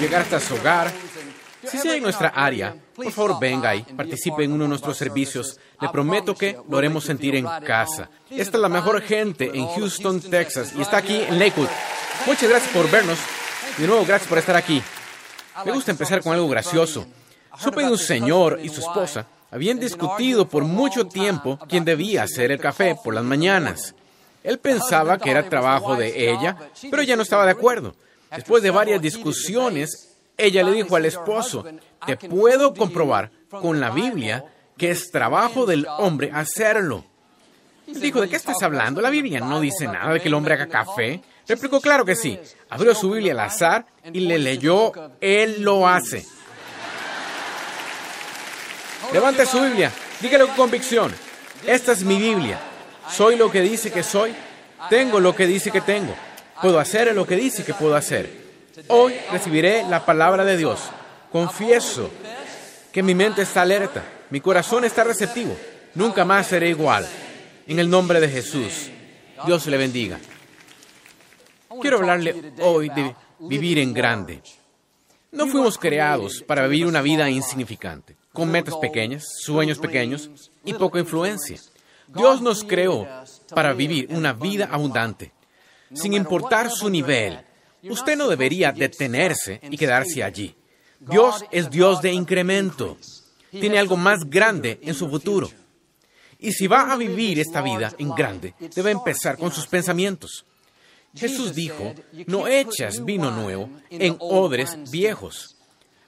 llegar hasta su hogar. Si sea en nuestra área, por favor venga y participe en uno de nuestros servicios. Le prometo que lo haremos sentir en casa. Esta es la mejor gente en Houston, Texas, y está aquí en Lakewood. Muchas gracias por vernos. De nuevo, gracias por estar aquí. Me gusta empezar con algo gracioso. Supe de un señor y su esposa habían discutido por mucho tiempo quién debía hacer el café por las mañanas. Él pensaba que era trabajo de ella, pero ella no estaba de acuerdo. Después de varias discusiones, ella le dijo al esposo, te puedo comprobar con la Biblia que es trabajo del hombre hacerlo. Dijo, ¿de qué estás hablando? La Biblia no dice nada de que el hombre haga café. Replicó, claro que sí. Abrió su Biblia al azar y le leyó, Él lo hace. Levante su Biblia, dígalo con convicción. Esta es mi Biblia. Soy lo que dice que soy. Tengo lo que dice que tengo. Puedo hacer lo que dice que puedo hacer. Hoy recibiré la palabra de Dios. Confieso que mi mente está alerta, mi corazón está receptivo. Nunca más seré igual. En el nombre de Jesús. Dios le bendiga. Quiero hablarle hoy de vivir en grande. No fuimos creados para vivir una vida insignificante con metas pequeñas, sueños pequeños y poca influencia. Dios nos creó para vivir una vida abundante, sin importar su nivel. Usted no debería detenerse y quedarse allí. Dios es Dios de incremento. Tiene algo más grande en su futuro. Y si va a vivir esta vida en grande, debe empezar con sus pensamientos. Jesús dijo, no echas vino nuevo en odres viejos.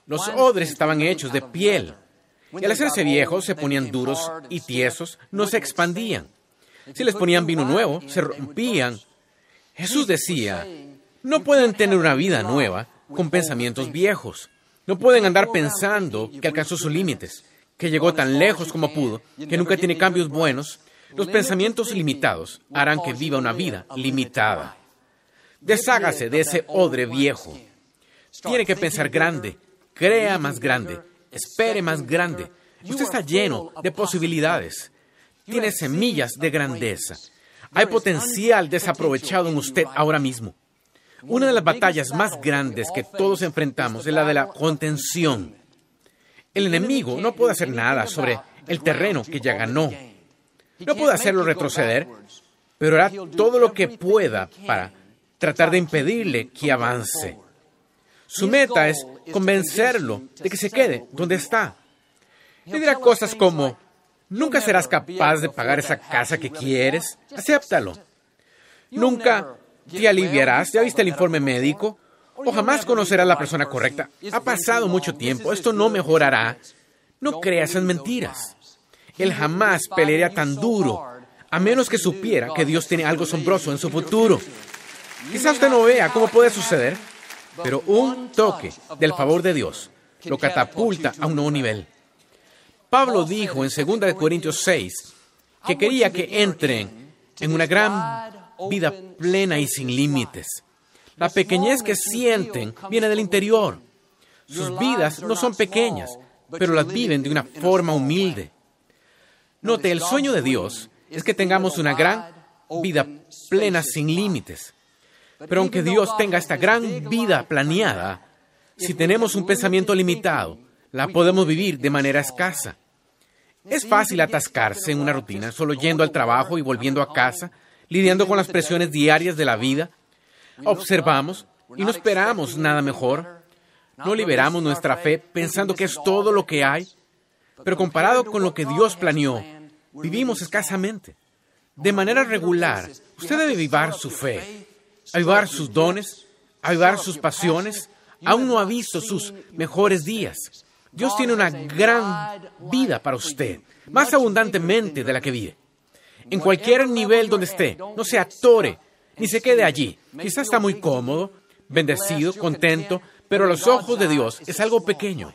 Los odres estaban hechos de piel, y al hacerse viejos se ponían duros y tiesos, no se expandían. Si les ponían vino nuevo, se rompían. Jesús decía, no pueden tener una vida nueva con pensamientos viejos. No pueden andar pensando que alcanzó sus límites, que llegó tan lejos como pudo, que nunca tiene cambios buenos. Los pensamientos limitados harán que viva una vida limitada. Deshágase de ese odre viejo. Tiene que pensar grande, crea más grande, espere más grande. Usted está lleno de posibilidades. Tiene semillas de grandeza. Hay potencial desaprovechado en usted ahora mismo. Una de las batallas más grandes que todos enfrentamos es la de la contención. El enemigo no puede hacer nada sobre el terreno que ya ganó. No puede hacerlo retroceder, pero hará todo lo que pueda para tratar de impedirle que avance. Su meta es convencerlo de que se quede donde está. Le dirá cosas como, nunca serás capaz de pagar esa casa que quieres, acéptalo. Nunca te aliviarás, ¿ya viste el informe médico? O jamás conocerás a la persona correcta. Ha pasado mucho tiempo, esto no mejorará. No creas en mentiras. Él jamás pelearía tan duro, a menos que supiera que Dios tiene algo asombroso en su futuro. Quizás usted no vea cómo puede suceder, pero un toque del favor de Dios lo catapulta a un nuevo nivel. Pablo dijo en 2 Corintios 6 que quería que entren en una gran vida plena y sin límites. La pequeñez que sienten viene del interior. Sus vidas no son pequeñas, pero las viven de una forma humilde. Note, el sueño de Dios es que tengamos una gran vida plena sin límites. Pero aunque Dios tenga esta gran vida planeada, si tenemos un pensamiento limitado, la podemos vivir de manera escasa. Es fácil atascarse en una rutina, solo yendo al trabajo y volviendo a casa, lidiando con las presiones diarias de la vida. Observamos y no esperamos nada mejor. No liberamos nuestra fe pensando que es todo lo que hay. Pero comparado con lo que Dios planeó, vivimos escasamente. De manera regular, usted debe vivir su fe avivar sus dones, avivar sus pasiones. Aún no ha visto sus mejores días. Dios tiene una gran vida para usted, más abundantemente de la que vive. En cualquier nivel donde esté, no se atore ni se quede allí. Quizás está muy cómodo, bendecido, contento, pero a los ojos de Dios es algo pequeño.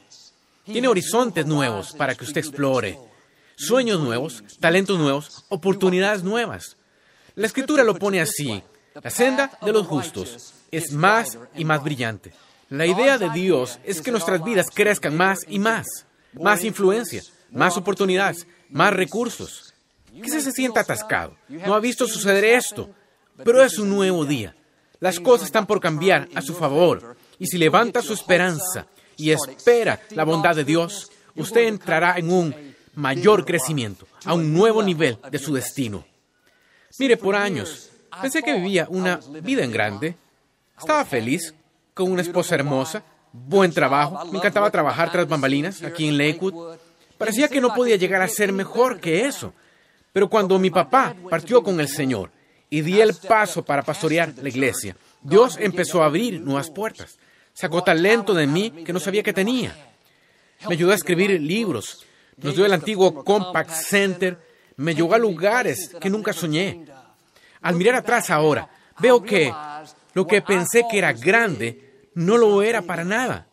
Tiene horizontes nuevos para que usted explore, sueños nuevos, talentos nuevos, oportunidades nuevas. La escritura lo pone así la senda de los justos es más y más brillante. La idea de Dios es que nuestras vidas crezcan más y más. Más influencia, más oportunidades, más recursos. Quizás se sienta atascado. No ha visto suceder esto, pero es un nuevo día. Las cosas están por cambiar a su favor Y si levanta su esperanza y espera la bondad de Dios, usted entrará en un mayor crecimiento, a un nuevo nivel de su destino. Mire, por años pensé que vivía una vida en grande. Estaba feliz, con una esposa hermosa, buen trabajo, me encantaba trabajar tras bambalinas aquí en Lakewood. Parecía que no podía llegar a ser mejor que eso. Pero cuando mi papá partió con el Señor y di el paso para pastorear la iglesia, Dios empezó a abrir nuevas puertas. Sacó talento de mí que no sabía que tenía. Me ayudó a escribir libros. Nos dio el antiguo Compact Center. Me llevó a lugares que nunca soñé. Al mirar atrás ahora, veo que lo que pensé que era grande no lo era para nada.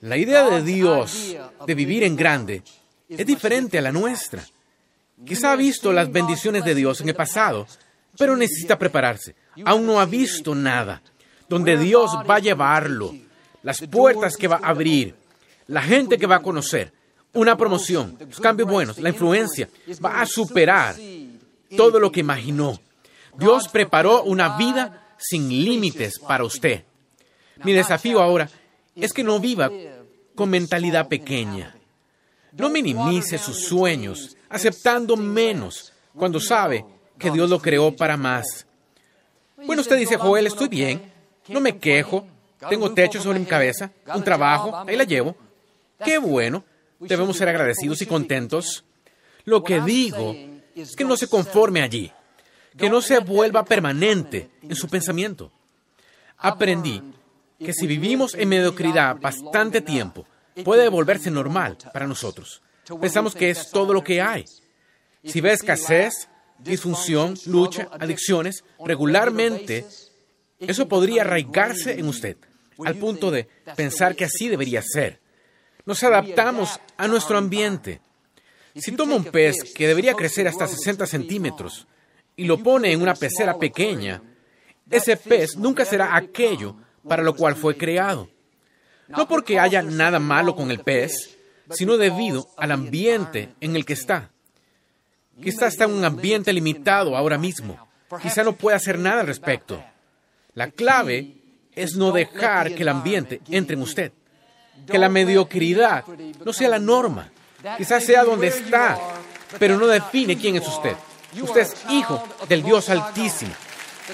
La idea de Dios de vivir en grande es diferente a la nuestra. Quizá ha visto las bendiciones de Dios en el pasado, pero necesita prepararse. Aún no ha visto nada. Donde Dios va a llevarlo, las puertas que va a abrir, la gente que va a conocer, una promoción, los cambios buenos, la influencia, va a superar todo lo que imaginó. Dios preparó una vida sin límites para usted. Mi desafío ahora es que no viva con mentalidad pequeña. No minimice sus sueños aceptando menos cuando sabe que Dios lo creó para más. Bueno, usted dice, Joel, estoy bien, no me quejo, tengo techo sobre mi cabeza, un trabajo, ahí la llevo. Qué bueno, debemos ser agradecidos y contentos. Lo que digo es que no se conforme allí, que no se vuelva permanente en su pensamiento. Aprendí que si vivimos en mediocridad bastante tiempo, puede volverse normal para nosotros. Pensamos que es todo lo que hay. Si ve escasez, disfunción, lucha, adicciones, regularmente, eso podría arraigarse en usted, al punto de pensar que así debería ser. Nos adaptamos a nuestro ambiente. Si toma un pez que debería crecer hasta 60 centímetros y lo pone en una pecera pequeña, ese pez nunca será aquello para lo cual fue creado. No porque haya nada malo con el pez, sino debido al ambiente en el que está. Quizá está en un ambiente limitado ahora mismo. Quizá no pueda hacer nada al respecto. La clave es no dejar que el ambiente entre en usted. Que la mediocridad no sea la norma. Quizás sea donde está, pero no define quién es usted. Usted es hijo del Dios Altísimo,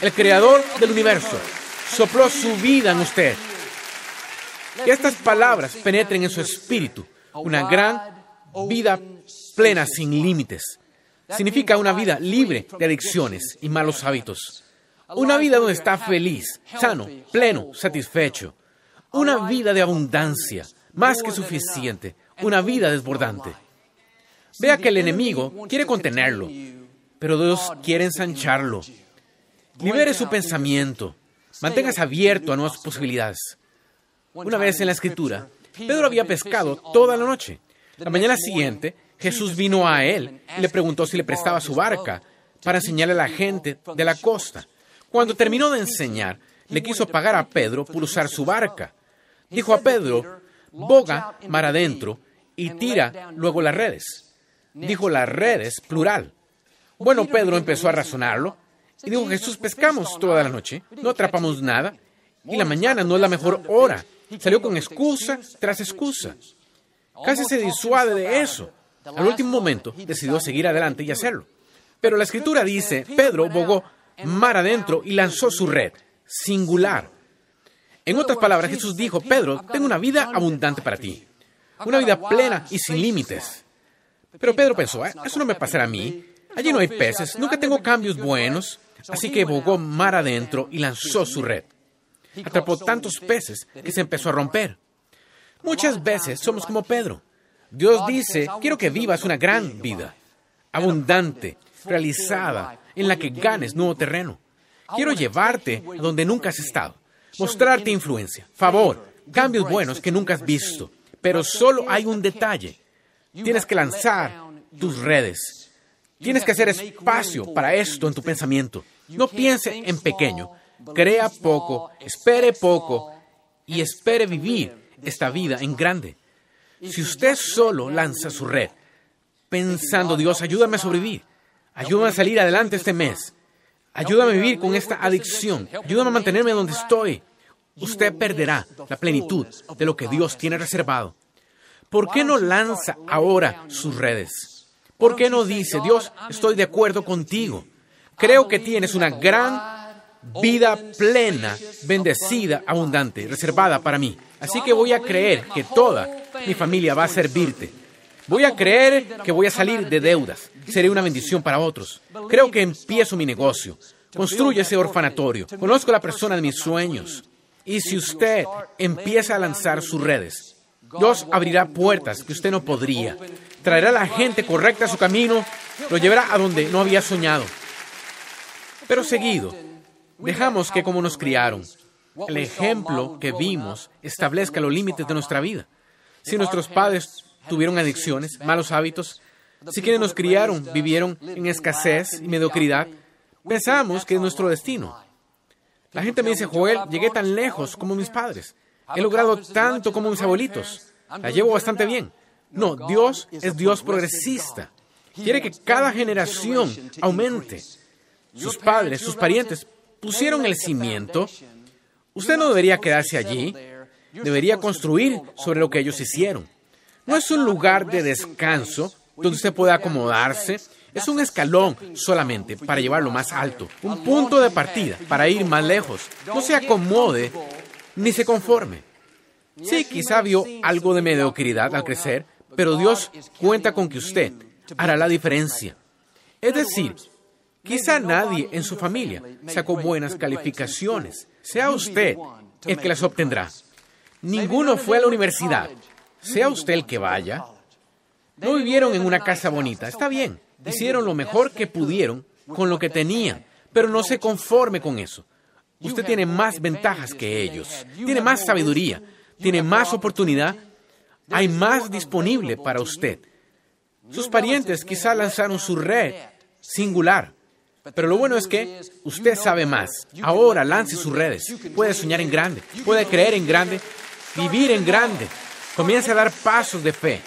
el creador del universo. Sopló su vida en usted. Que estas palabras penetren en su espíritu. Una gran vida plena sin límites. Significa una vida libre de adicciones y malos hábitos. Una vida donde está feliz, sano, pleno, satisfecho. Una vida de abundancia, más que suficiente. Una vida desbordante. Vea que el enemigo quiere contenerlo, pero Dios quiere ensancharlo. Libere su pensamiento. Manténgase abierto a nuevas posibilidades. Una vez en la escritura, Pedro había pescado toda la noche. La mañana siguiente, Jesús vino a él y le preguntó si le prestaba su barca para enseñarle a la gente de la costa. Cuando terminó de enseñar, le quiso pagar a Pedro por usar su barca. Dijo a Pedro, boga mar adentro y tira luego las redes. Dijo las redes, plural. Bueno, Pedro empezó a razonarlo y dijo, Jesús, pescamos toda la noche, no atrapamos nada y la mañana no es la mejor hora. Salió con excusa tras excusa. Casi se disuade de eso. Al último momento decidió seguir adelante y hacerlo. Pero la escritura dice, Pedro bogó mar adentro y lanzó su red, singular. En otras palabras, Jesús dijo, Pedro, tengo una vida abundante para ti, una vida plena y sin límites. Pero Pedro pensó, ah, eso no me pasará a mí, allí no hay peces, nunca tengo cambios buenos, así que bogó mar adentro y lanzó su red. Atrapó tantos peces que se empezó a romper. Muchas veces somos como Pedro. Dios dice, quiero que vivas una gran vida, abundante, realizada, en la que ganes nuevo terreno. Quiero llevarte a donde nunca has estado, mostrarte influencia, favor, cambios buenos que nunca has visto. Pero solo hay un detalle. Tienes que lanzar tus redes. Tienes que hacer espacio para esto en tu pensamiento. No piense en pequeño. Crea poco, espere poco y espere vivir esta vida en grande. Si usted solo lanza su red, pensando, Dios, ayúdame a sobrevivir, ayúdame a salir adelante este mes, ayúdame a vivir con esta adicción, ayúdame a mantenerme donde estoy, usted perderá la plenitud de lo que Dios tiene reservado. ¿Por qué no lanza ahora sus redes? ¿Por qué no dice, Dios, estoy de acuerdo contigo? Creo que tienes una gran vida plena, bendecida, abundante, reservada para mí. Así que voy a creer que toda mi familia va a servirte. Voy a creer que voy a salir de deudas. Seré una bendición para otros. Creo que empiezo mi negocio. Construye ese orfanatorio. Conozco a la persona de mis sueños. Y si usted empieza a lanzar sus redes, Dios abrirá puertas que usted no podría. Traerá a la gente correcta a su camino. Lo llevará a donde no había soñado. Pero seguido, dejamos que como nos criaron, el ejemplo que vimos establezca los límites de nuestra vida. Si nuestros padres tuvieron adicciones, malos hábitos, si quienes nos criaron vivieron en escasez y mediocridad, pensamos que es nuestro destino. La gente me dice, Joel, llegué tan lejos como mis padres. He logrado tanto como mis abuelitos. La llevo bastante bien. No, Dios es Dios progresista. Quiere que cada generación aumente. Sus padres, sus parientes pusieron el cimiento. Usted no debería quedarse allí, debería construir sobre lo que ellos hicieron. No es un lugar de descanso donde usted puede acomodarse, es un escalón solamente para llevarlo más alto, un punto de partida para ir más lejos. No se acomode ni se conforme. Sí, quizá vio algo de mediocridad al crecer, pero Dios cuenta con que usted hará la diferencia. Es decir, Quizá nadie en su familia sacó buenas calificaciones. Sea usted el que las obtendrá. Ninguno fue a la universidad. Sea usted el que vaya. No vivieron en una casa bonita. Está bien. Hicieron lo mejor que pudieron con lo que tenían. Pero no se conforme con eso. Usted tiene más ventajas que ellos. Tiene más sabiduría. Tiene más oportunidad. Hay más disponible para usted. Sus parientes quizá lanzaron su red singular pero lo bueno es que usted sabe más. Ahora lance sus redes. Puede soñar en grande, puede creer en grande, vivir en grande. Comience a dar pasos de fe,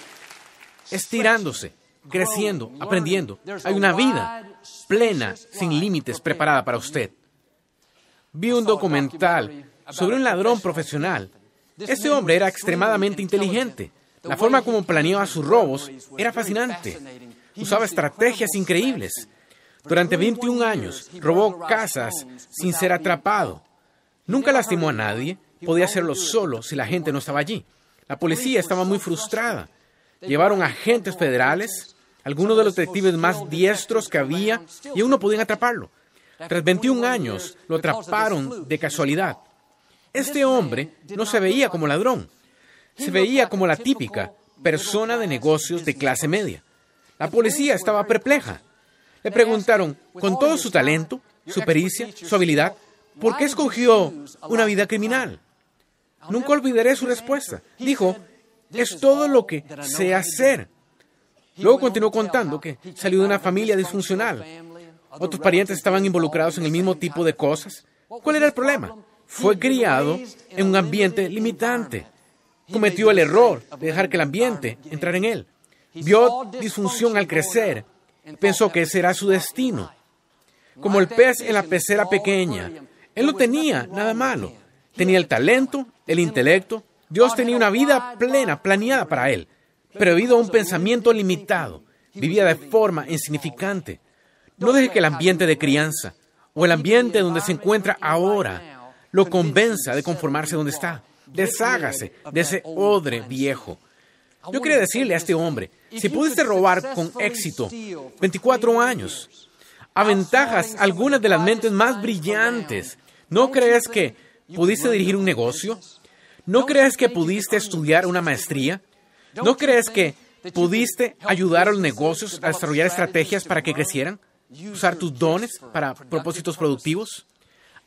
estirándose, creciendo, aprendiendo. Hay una vida plena, sin límites, preparada para usted. Vi un documental sobre un ladrón profesional. Este hombre era extremadamente inteligente. La forma como planeaba sus robos era fascinante. Usaba estrategias increíbles durante 21 años robó casas sin ser atrapado. Nunca lastimó a nadie. Podía hacerlo solo si la gente no estaba allí. La policía estaba muy frustrada. Llevaron agentes federales, algunos de los detectives más diestros que había, y aún no podían atraparlo. Tras 21 años, lo atraparon de casualidad. Este hombre no se veía como ladrón, se veía como la típica persona de negocios de clase media. La policía estaba perpleja. Le preguntaron, con todo su talento, su pericia, su habilidad, ¿por qué escogió una vida criminal? Nunca olvidaré su respuesta. Dijo, es todo lo que sé hacer. Luego continuó contando que salió de una familia disfuncional. Otros parientes estaban involucrados en el mismo tipo de cosas. ¿Cuál era el problema? Fue criado en un ambiente limitante. Cometió el error de dejar que el ambiente entrara en él. Vio disfunción al crecer pensó que ese era su destino. Como el pez en la pecera pequeña. Él no tenía nada malo. Tenía el talento, el intelecto. Dios tenía una vida plena, planeada para él. Pero debido a un pensamiento limitado, vivía de forma insignificante. No deje que el ambiente de crianza o el ambiente donde se encuentra ahora lo convenza de conformarse donde está. Deshágase de ese odre viejo. Yo quería decirle a este hombre, si pudiste robar con éxito 24 años, aventajas algunas de las mentes más brillantes, ¿no crees que pudiste dirigir un negocio? ¿No crees que pudiste estudiar una maestría? ¿No crees que pudiste ayudar a los negocios a desarrollar estrategias para que crecieran? ¿Usar tus dones para propósitos productivos?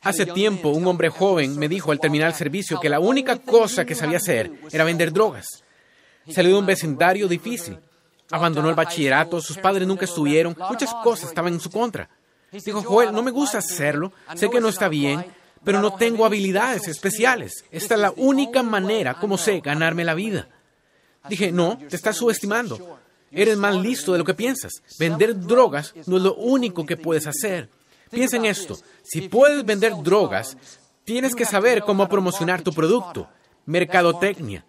Hace tiempo un hombre joven me dijo al terminar el servicio que la única cosa que sabía hacer era vender drogas. Salió de un vecindario difícil. Abandonó el bachillerato, sus padres nunca estuvieron, muchas cosas estaban en su contra. Dijo, Joel, no me gusta hacerlo, sé que no está bien, pero no tengo habilidades especiales. Esta es la única manera como sé ganarme la vida. Dije, no, te estás subestimando. Eres más listo de lo que piensas. Vender drogas no es lo único que puedes hacer. Piensa en esto. Si puedes vender drogas, Tienes que saber cómo promocionar tu producto, mercadotecnia.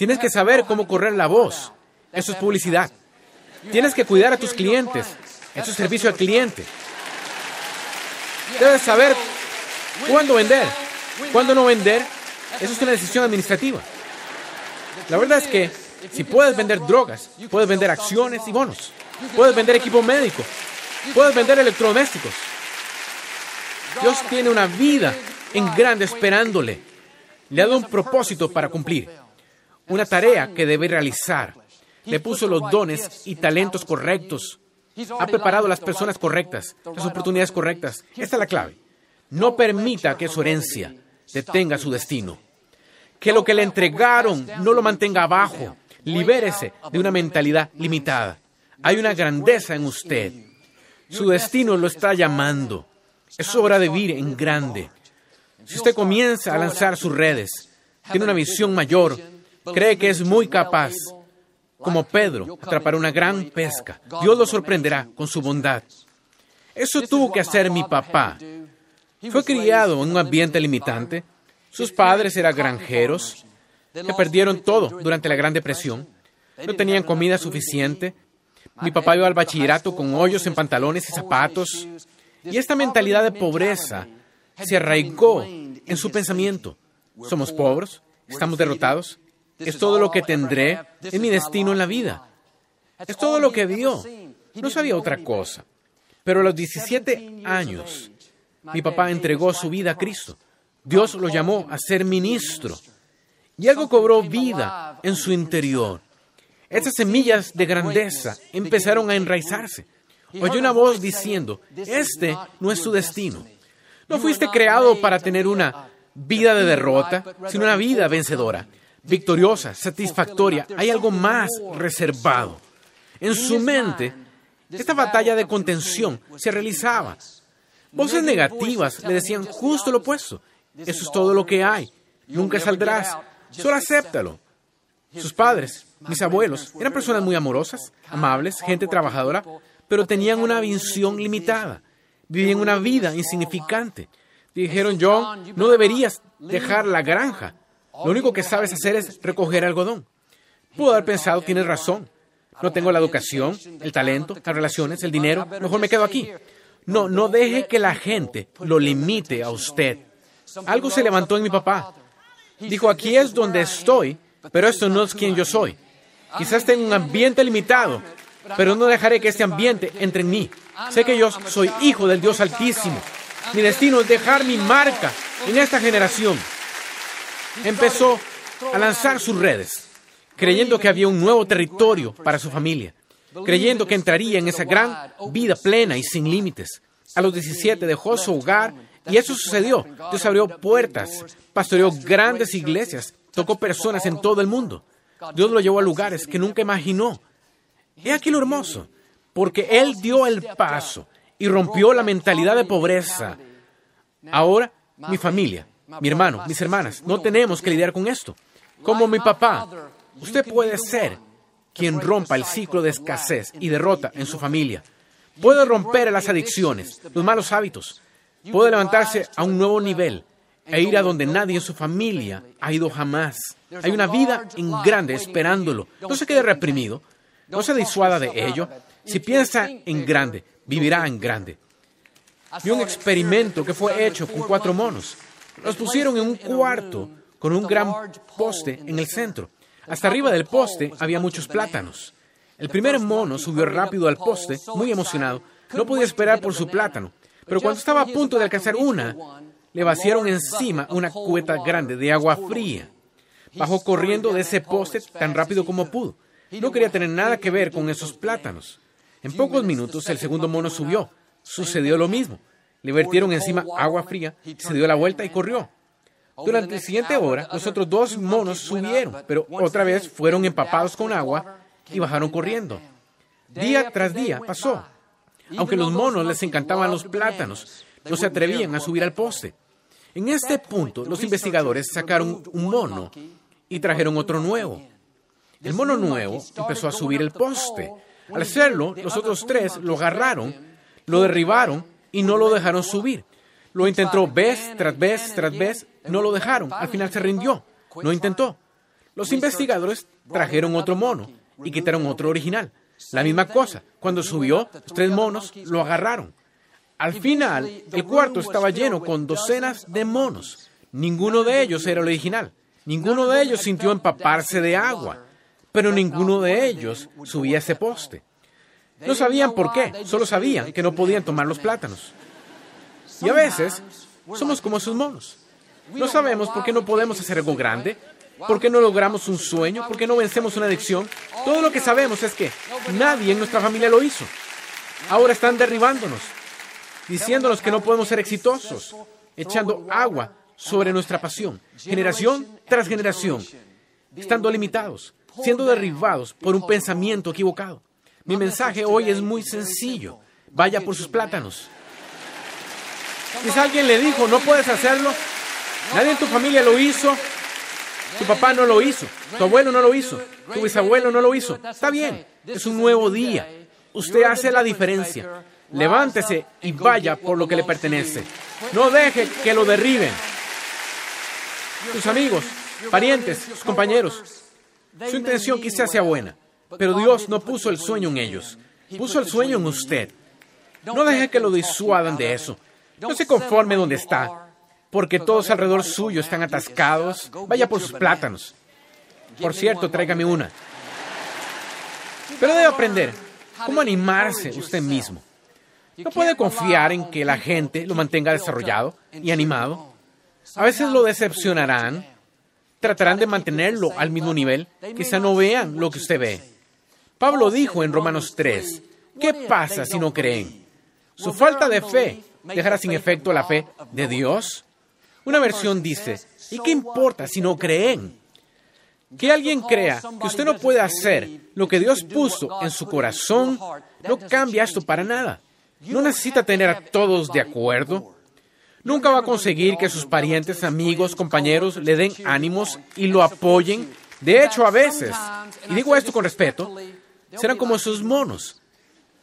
Tienes que saber cómo correr la voz. Eso es publicidad. Tienes que cuidar a tus clientes. Eso es servicio al cliente. Debes saber cuándo vender, cuándo no vender. Eso es una decisión administrativa. La verdad es que si puedes vender drogas, puedes vender acciones y bonos. Puedes vender equipo médico. Puedes vender electrodomésticos. Dios tiene una vida en grande esperándole. Le ha dado un propósito para cumplir. Una tarea que debe realizar. Le puso los dones y talentos correctos. Ha preparado las personas correctas, las oportunidades correctas. Esta es la clave. No permita que su herencia detenga su destino. Que lo que le entregaron no lo mantenga abajo. Libérese de una mentalidad limitada. Hay una grandeza en usted. Su destino lo está llamando. Es hora de vivir en grande. Si usted comienza a lanzar sus redes, tiene una visión mayor, cree que es muy capaz, como Pedro, atrapar una gran pesca. Dios lo sorprenderá con su bondad. Eso tuvo que hacer mi papá. Fue criado en un ambiente limitante. Sus padres eran granjeros que perdieron todo durante la Gran Depresión. No tenían comida suficiente. Mi papá iba al bachillerato con hoyos en pantalones y zapatos. Y esta mentalidad de pobreza se arraigó en su pensamiento. Somos pobres, estamos derrotados, es todo lo que tendré, es mi destino en la vida. Es todo lo que vio. No sabía otra cosa. Pero a los 17 años, mi papá entregó su vida a Cristo. Dios lo llamó a ser ministro. Y algo cobró vida en su interior. Estas semillas de grandeza empezaron a enraizarse. Oyó una voz diciendo, este no es tu destino. No fuiste creado para tener una vida de derrota, sino una vida vencedora victoriosa, satisfactoria, hay algo más reservado. En su mente, esta batalla de contención se realizaba. Voces negativas le decían justo lo opuesto. Eso es todo lo que hay. Nunca saldrás. Solo acéptalo. Sus padres, mis abuelos, eran personas muy amorosas, amables, gente trabajadora, pero tenían una visión limitada. Vivían una vida insignificante. Dijeron, John, no deberías dejar la granja. Lo único que sabes hacer es recoger algodón. Pudo haber pensado, tienes razón. No tengo la educación, el talento, las relaciones, el dinero. Mejor me quedo aquí. No, no deje que la gente lo limite a usted. Algo se levantó en mi papá. Dijo, aquí es donde estoy, pero esto no es quien yo soy. Quizás tenga un ambiente limitado, pero no dejaré que este ambiente entre en mí. Sé que yo soy hijo del Dios Altísimo. Mi destino es dejar mi marca en esta generación empezó a lanzar sus redes, creyendo que había un nuevo territorio para su familia, creyendo que entraría en esa gran vida plena y sin límites. A los 17 dejó su hogar y eso sucedió. Dios abrió puertas, pastoreó grandes iglesias, tocó personas en todo el mundo. Dios lo llevó a lugares que nunca imaginó. He aquí lo hermoso, porque Él dio el paso y rompió la mentalidad de pobreza. Ahora, mi familia mi hermano, mis hermanas, no tenemos que lidiar con esto. Como mi papá, usted puede ser quien rompa el ciclo de escasez y derrota en su familia. Puede romper las adicciones, los malos hábitos. Puede levantarse a un nuevo nivel e ir a donde nadie en su familia ha ido jamás. Hay una vida en grande esperándolo. No se quede reprimido. No se disuada de ello. Si piensa en grande, vivirá en grande. Vi un experimento que fue hecho con cuatro monos. Los pusieron en un cuarto con un gran poste en el centro. Hasta arriba del poste había muchos plátanos. El primer mono subió rápido al poste, muy emocionado. No podía esperar por su plátano. Pero cuando estaba a punto de alcanzar una, le vaciaron encima una cubeta grande de agua fría. Bajó corriendo de ese poste tan rápido como pudo. No quería tener nada que ver con esos plátanos. En pocos minutos el segundo mono subió. Sucedió lo mismo. Le vertieron encima agua fría, se dio la vuelta y corrió. Durante la siguiente hora, los otros dos monos subieron, pero otra vez fueron empapados con agua y bajaron corriendo. Día tras día pasó. Aunque los monos les encantaban los plátanos, no se atrevían a subir al poste. En este punto, los investigadores sacaron un mono y trajeron otro nuevo. El mono nuevo empezó a subir el poste. Al hacerlo, los otros tres lo agarraron, lo derribaron y no lo dejaron subir. Lo intentó vez tras vez tras vez, no lo dejaron, al final se rindió, no intentó. Los investigadores trajeron otro mono y quitaron otro original. La misma cosa, cuando subió, los tres monos lo agarraron. Al final, el cuarto estaba lleno con docenas de monos. Ninguno de ellos era el original. Ninguno de ellos sintió empaparse de agua. Pero ninguno de ellos subía ese poste. No sabían por qué, solo sabían que no podían tomar los plátanos. Y a veces somos como esos monos. No sabemos por qué no podemos hacer algo grande, por qué no logramos un sueño, por qué no vencemos una adicción. Todo lo que sabemos es que nadie en nuestra familia lo hizo. Ahora están derribándonos, diciéndonos que no podemos ser exitosos, echando agua sobre nuestra pasión, generación tras generación, estando limitados, siendo derribados por un pensamiento equivocado. Mi mensaje hoy es muy sencillo. Vaya por sus plátanos. Si alguien le dijo, no puedes hacerlo, nadie en tu familia lo hizo, tu papá no lo hizo, tu abuelo no lo hizo, tu bisabuelo no lo hizo. Está bien, es un nuevo día. Usted hace la diferencia. Levántese y vaya por lo que le pertenece. No deje que lo derriben. Sus amigos, parientes, sus compañeros. Su intención quizás sea buena, pero Dios no puso el sueño en ellos. Puso el sueño en usted. No deje que lo disuadan de eso. No se conforme donde está, porque todos alrededor suyo están atascados. Vaya por sus plátanos. Por cierto, tráigame una. Pero debe aprender cómo animarse usted mismo. No puede confiar en que la gente lo mantenga desarrollado y animado. A veces lo decepcionarán, tratarán de mantenerlo al mismo nivel, quizá no vean lo que usted ve. Pablo dijo en Romanos 3, ¿qué pasa si no creen? Su falta de fe dejará sin efecto la fe de Dios. Una versión dice, ¿y qué importa si no creen? Que alguien crea que usted no puede hacer lo que Dios puso en su corazón no cambia esto para nada. No necesita tener a todos de acuerdo. Nunca va a conseguir que sus parientes, amigos, compañeros le den ánimos y lo apoyen. De hecho, a veces, y digo esto con respeto, serán como sus monos.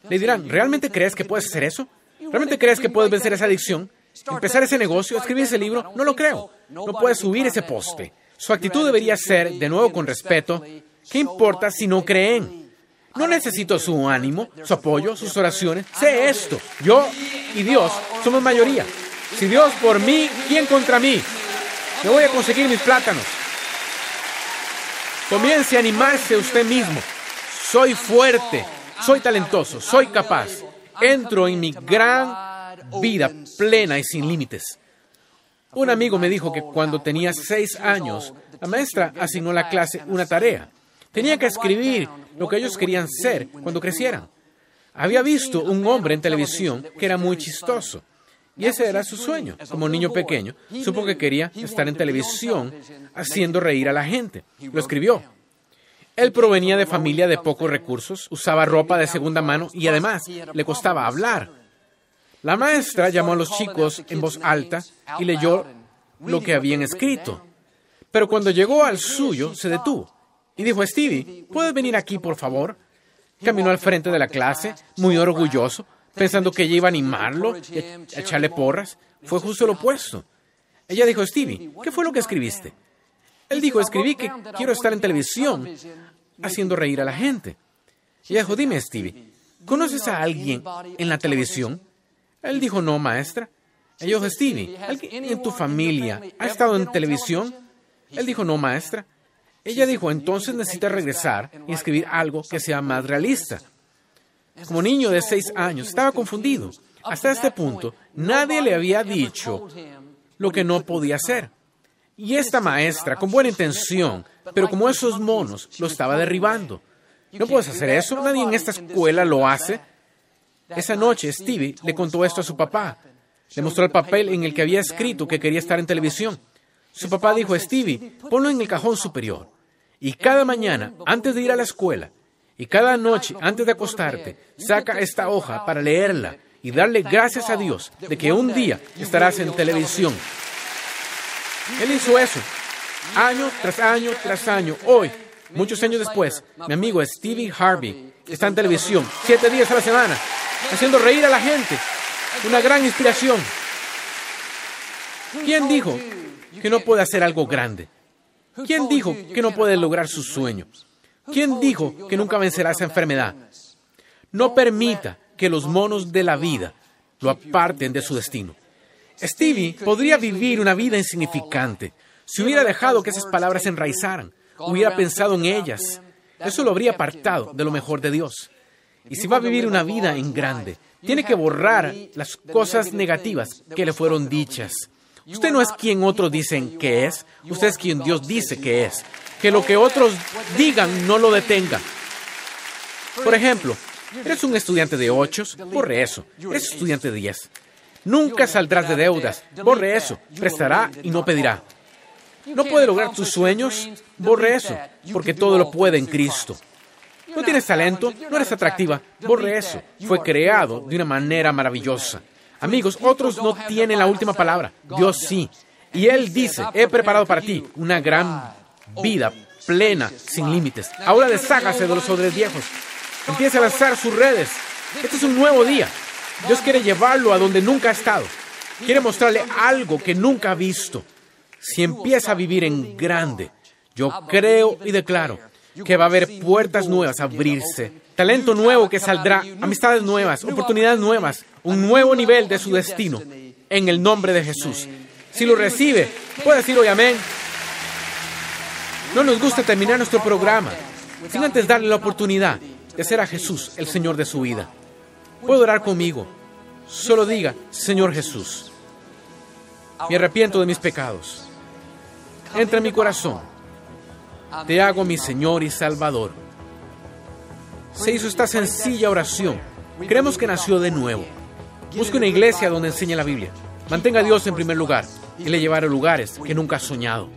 Le dirán, ¿realmente crees que puedes hacer eso? ¿Realmente crees que puedes vencer esa adicción? ¿Empezar ese negocio? ¿Escribir ese libro? No lo creo. No puedes subir ese poste. Su actitud debería ser, de nuevo con respeto, ¿qué importa si no creen? No necesito su ánimo, su apoyo, sus oraciones. Sé esto. Yo y Dios somos mayoría. Si Dios por mí, ¿quién contra mí? Yo voy a conseguir mis plátanos. Comience a animarse usted mismo. Soy fuerte, soy talentoso, soy capaz. Entro en mi gran vida plena y sin límites. Un amigo me dijo que cuando tenía seis años, la maestra asignó a la clase una tarea. Tenía que escribir lo que ellos querían ser cuando crecieran. Había visto un hombre en televisión que era muy chistoso. Y ese era su sueño. Como niño pequeño, supo que quería estar en televisión haciendo reír a la gente. Lo escribió. Él provenía de familia de pocos recursos, usaba ropa de segunda mano y además le costaba hablar. La maestra llamó a los chicos en voz alta y leyó lo que habían escrito. Pero cuando llegó al suyo, se detuvo y dijo, Stevie, ¿puedes venir aquí, por favor? Caminó al frente de la clase, muy orgulloso, pensando que ella iba a animarlo, a echarle porras. Fue justo lo opuesto. Ella dijo, Stevie, ¿qué fue lo que escribiste? Él dijo, escribí que quiero estar en televisión haciendo reír a la gente. Y dijo, dime, Stevie, ¿conoces a alguien en la televisión? Él dijo, no, maestra. Ella dijo, Stevie, ¿alguien en tu familia ha estado en televisión? Él dijo, no, maestra. Ella dijo, entonces necesitas regresar y escribir algo que sea más realista. Como niño de seis años, estaba confundido. Hasta este punto, nadie le había dicho lo que no podía hacer. Y esta maestra, con buena intención, pero como esos monos, lo estaba derribando. No puedes hacer eso, nadie en esta escuela lo hace. Esa noche Stevie le contó esto a su papá. Le mostró el papel en el que había escrito que quería estar en televisión. Su papá dijo, Stevie, ponlo en el cajón superior. Y cada mañana, antes de ir a la escuela, y cada noche, antes de acostarte, saca esta hoja para leerla y darle gracias a Dios de que un día estarás en televisión. Él hizo eso, año tras año tras año. Hoy, muchos años después, mi amigo Stevie Harvey está en televisión, siete días a la semana, haciendo reír a la gente. Una gran inspiración. ¿Quién dijo que no puede hacer algo grande? ¿Quién dijo que no puede lograr su sueño? ¿Quién dijo que nunca vencerá esa enfermedad? No permita que los monos de la vida lo aparten de su destino. Stevie podría vivir una vida insignificante si hubiera dejado que esas palabras se enraizaran, hubiera pensado en ellas. Eso lo habría apartado de lo mejor de Dios. Y si va a vivir una vida en grande, tiene que borrar las cosas negativas que le fueron dichas. Usted no es quien otros dicen que es, usted es quien Dios dice que es. Que lo que otros digan no lo detenga. Por ejemplo, eres un estudiante de 8, borre eso. Eres estudiante de 10. Nunca saldrás de deudas, borre eso. Prestará y no pedirá. No puede lograr tus sueños, borre eso, porque todo lo puede en Cristo. No tienes talento, no eres atractiva, borre eso. Fue creado de una manera maravillosa. Amigos, otros no tienen la última palabra, Dios sí. Y Él dice, he preparado para ti una gran vida plena, sin límites. Ahora deshágase de los odres viejos. Empiece a lanzar sus redes. Este es un nuevo día. Dios quiere llevarlo a donde nunca ha estado. Quiere mostrarle algo que nunca ha visto. Si empieza a vivir en grande, yo creo y declaro que va a haber puertas nuevas abrirse, talento nuevo que saldrá, amistades nuevas, oportunidades nuevas, un nuevo nivel de su destino, en el nombre de Jesús. Si lo recibe, puede decir hoy amén. No nos gusta terminar nuestro programa sin antes darle la oportunidad de ser a Jesús el Señor de su vida. Puede orar conmigo. Solo diga, Señor Jesús, me arrepiento de mis pecados. Entra en mi corazón. Te hago mi Señor y Salvador. Se hizo esta sencilla oración. Creemos que nació de nuevo. Busque una iglesia donde enseñe la Biblia. Mantenga a Dios en primer lugar y le llevará a lugares que nunca ha soñado.